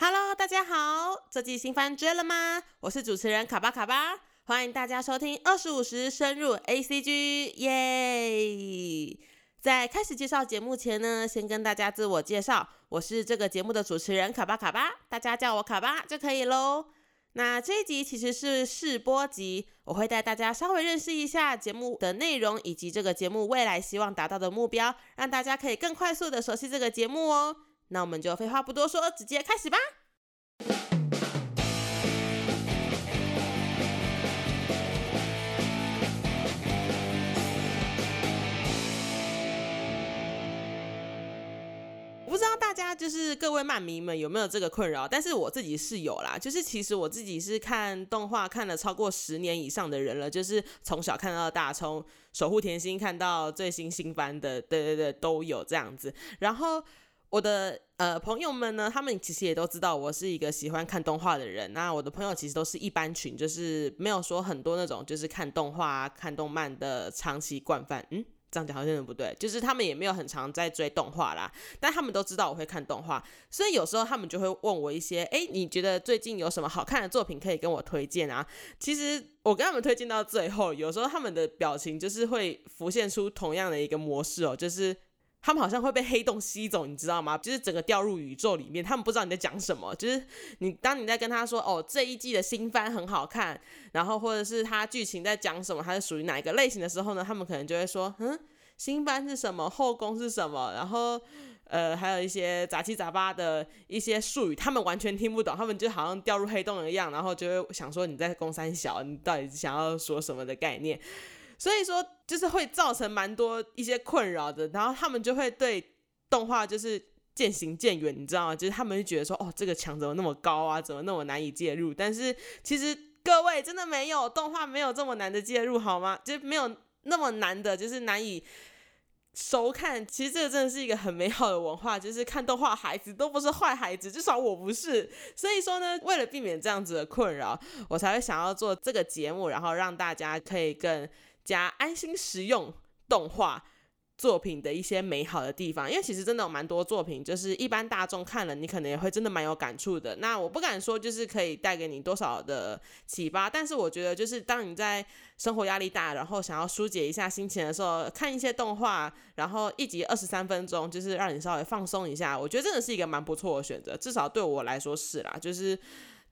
Hello，大家好，这季新番追了吗？我是主持人卡巴卡巴，欢迎大家收听二十五时深入 A C G，耶！在开始介绍节目前呢，先跟大家自我介绍，我是这个节目的主持人卡巴卡巴，大家叫我卡巴就可以喽。那这一集其实是试播集，我会带大家稍微认识一下节目的内容，以及这个节目未来希望达到的目标，让大家可以更快速的熟悉这个节目哦。那我们就废话不多说，直接开始吧。我不知道大家就是各位漫迷们有没有这个困扰，但是我自己是有啦。就是其实我自己是看动画看了超过十年以上的人了，就是从小看到大，从守护甜心看到最新新番的，对对对，都有这样子。然后我的呃朋友们呢，他们其实也都知道我是一个喜欢看动画的人。那我的朋友其实都是一般群，就是没有说很多那种就是看动画、看动漫的长期惯犯。嗯。这样讲好像有点不对，就是他们也没有很常在追动画啦，但他们都知道我会看动画，所以有时候他们就会问我一些，哎，你觉得最近有什么好看的作品可以跟我推荐啊？其实我跟他们推荐到最后，有时候他们的表情就是会浮现出同样的一个模式哦，就是。他们好像会被黑洞吸走，你知道吗？就是整个掉入宇宙里面，他们不知道你在讲什么。就是你当你在跟他说哦这一季的新番很好看，然后或者是他剧情在讲什么，它是属于哪一个类型的时候呢？他们可能就会说嗯新番是什么，后宫是什么，然后呃还有一些杂七杂八的一些术语，他们完全听不懂，他们就好像掉入黑洞一样，然后就会想说你在攻三小，你到底想要说什么的概念。所以说，就是会造成蛮多一些困扰的，然后他们就会对动画就是渐行渐远，你知道吗？就是他们就觉得说，哦，这个墙怎么那么高啊，怎么那么难以介入？但是其实各位真的没有动画没有这么难的介入，好吗？就没有那么难的，就是难以收看。其实这个真的是一个很美好的文化，就是看动画孩子都不是坏孩子，至少我不是。所以说呢，为了避免这样子的困扰，我才会想要做这个节目，然后让大家可以更。加安心实用动画作品的一些美好的地方，因为其实真的有蛮多作品，就是一般大众看了，你可能也会真的蛮有感触的。那我不敢说就是可以带给你多少的启发，但是我觉得就是当你在生活压力大，然后想要疏解一下心情的时候，看一些动画，然后一集二十三分钟，就是让你稍微放松一下，我觉得真的是一个蛮不错的选择。至少对我来说是啦，就是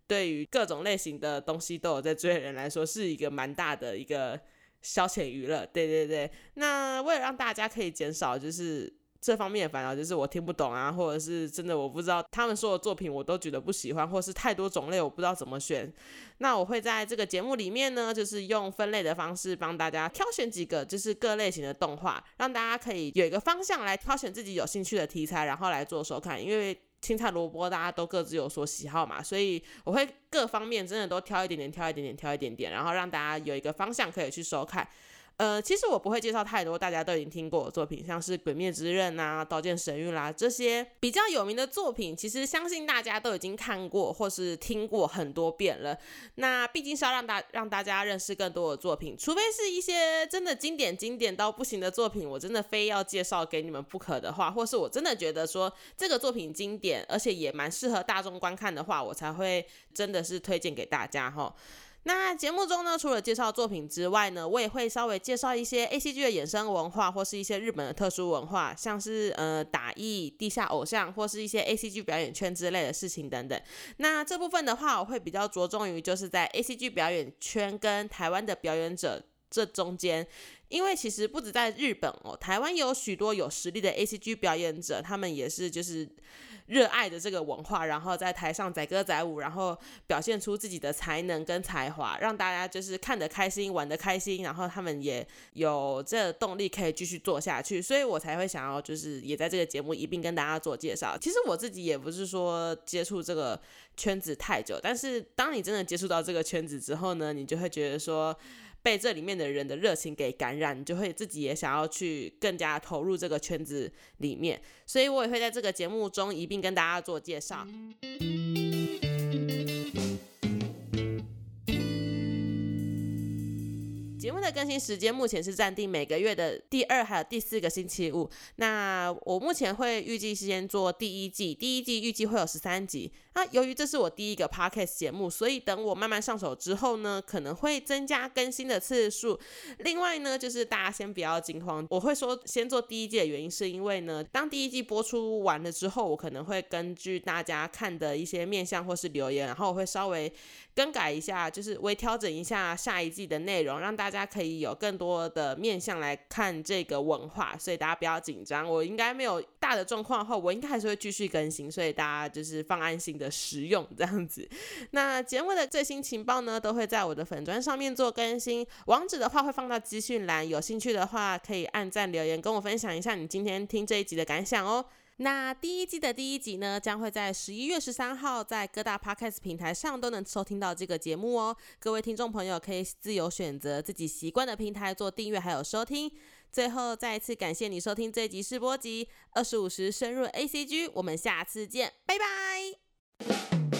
对于各种类型的东西都有在追的人来说，是一个蛮大的一个。消遣娱乐，对对对。那为了让大家可以减少就是这方面的烦恼，就是我听不懂啊，或者是真的我不知道他们说的作品，我都觉得不喜欢，或是太多种类，我不知道怎么选。那我会在这个节目里面呢，就是用分类的方式帮大家挑选几个就是各类型的动画，让大家可以有一个方向来挑选自己有兴趣的题材，然后来做收看，因为。青菜萝卜，大家都各自有所喜好嘛，所以我会各方面真的都挑一点点，挑一点点，挑一点点，然后让大家有一个方向可以去收看。呃，其实我不会介绍太多大家都已经听过的作品，像是《鬼灭之刃》啊、《刀剑神域》啦这些比较有名的作品，其实相信大家都已经看过或是听过很多遍了。那毕竟是要让大让大家认识更多的作品，除非是一些真的经典经典到不行的作品，我真的非要介绍给你们不可的话，或是我真的觉得说这个作品经典，而且也蛮适合大众观看的话，我才会真的是推荐给大家哈。那节目中呢，除了介绍作品之外呢，我也会稍微介绍一些 A C G 的衍生文化，或是一些日本的特殊文化，像是呃打艺、地下偶像，或是一些 A C G 表演圈之类的事情等等。那这部分的话，我会比较着重于就是在 A C G 表演圈跟台湾的表演者这中间，因为其实不止在日本哦，台湾有许多有实力的 A C G 表演者，他们也是就是。热爱的这个文化，然后在台上载歌载舞，然后表现出自己的才能跟才华，让大家就是看得开心，玩得开心，然后他们也有这动力可以继续做下去，所以我才会想要就是也在这个节目一并跟大家做介绍。其实我自己也不是说接触这个圈子太久，但是当你真的接触到这个圈子之后呢，你就会觉得说。被这里面的人的热情给感染，你就会自己也想要去更加投入这个圈子里面，所以我也会在这个节目中一并跟大家做介绍。节目的更新时间目前是暂定每个月的第二还有第四个星期五。那我目前会预计先做第一季，第一季预计会有十三集。那由于这是我第一个 podcast 节目，所以等我慢慢上手之后呢，可能会增加更新的次数。另外呢，就是大家先不要惊慌，我会说先做第一季的原因是因为呢，当第一季播出完了之后，我可能会根据大家看的一些面向或是留言，然后我会稍微。更改一下，就是微调整一下下一季的内容，让大家大家可以有更多的面向来看这个文化，所以大家不要紧张。我应该没有大的状况后，我应该还是会继续更新，所以大家就是放安心的使用这样子。那节目的最新情报呢，都会在我的粉砖上面做更新，网址的话会放到资讯栏，有兴趣的话可以按赞留言跟我分享一下你今天听这一集的感想哦。那第一季的第一集呢，将会在十一月十三号在各大 podcast 平台上都能收听到这个节目哦。各位听众朋友可以自由选择自己习惯的平台做订阅还有收听。最后再一次感谢你收听这一集试播集二十五时深入 A C G，我们下次见，拜拜。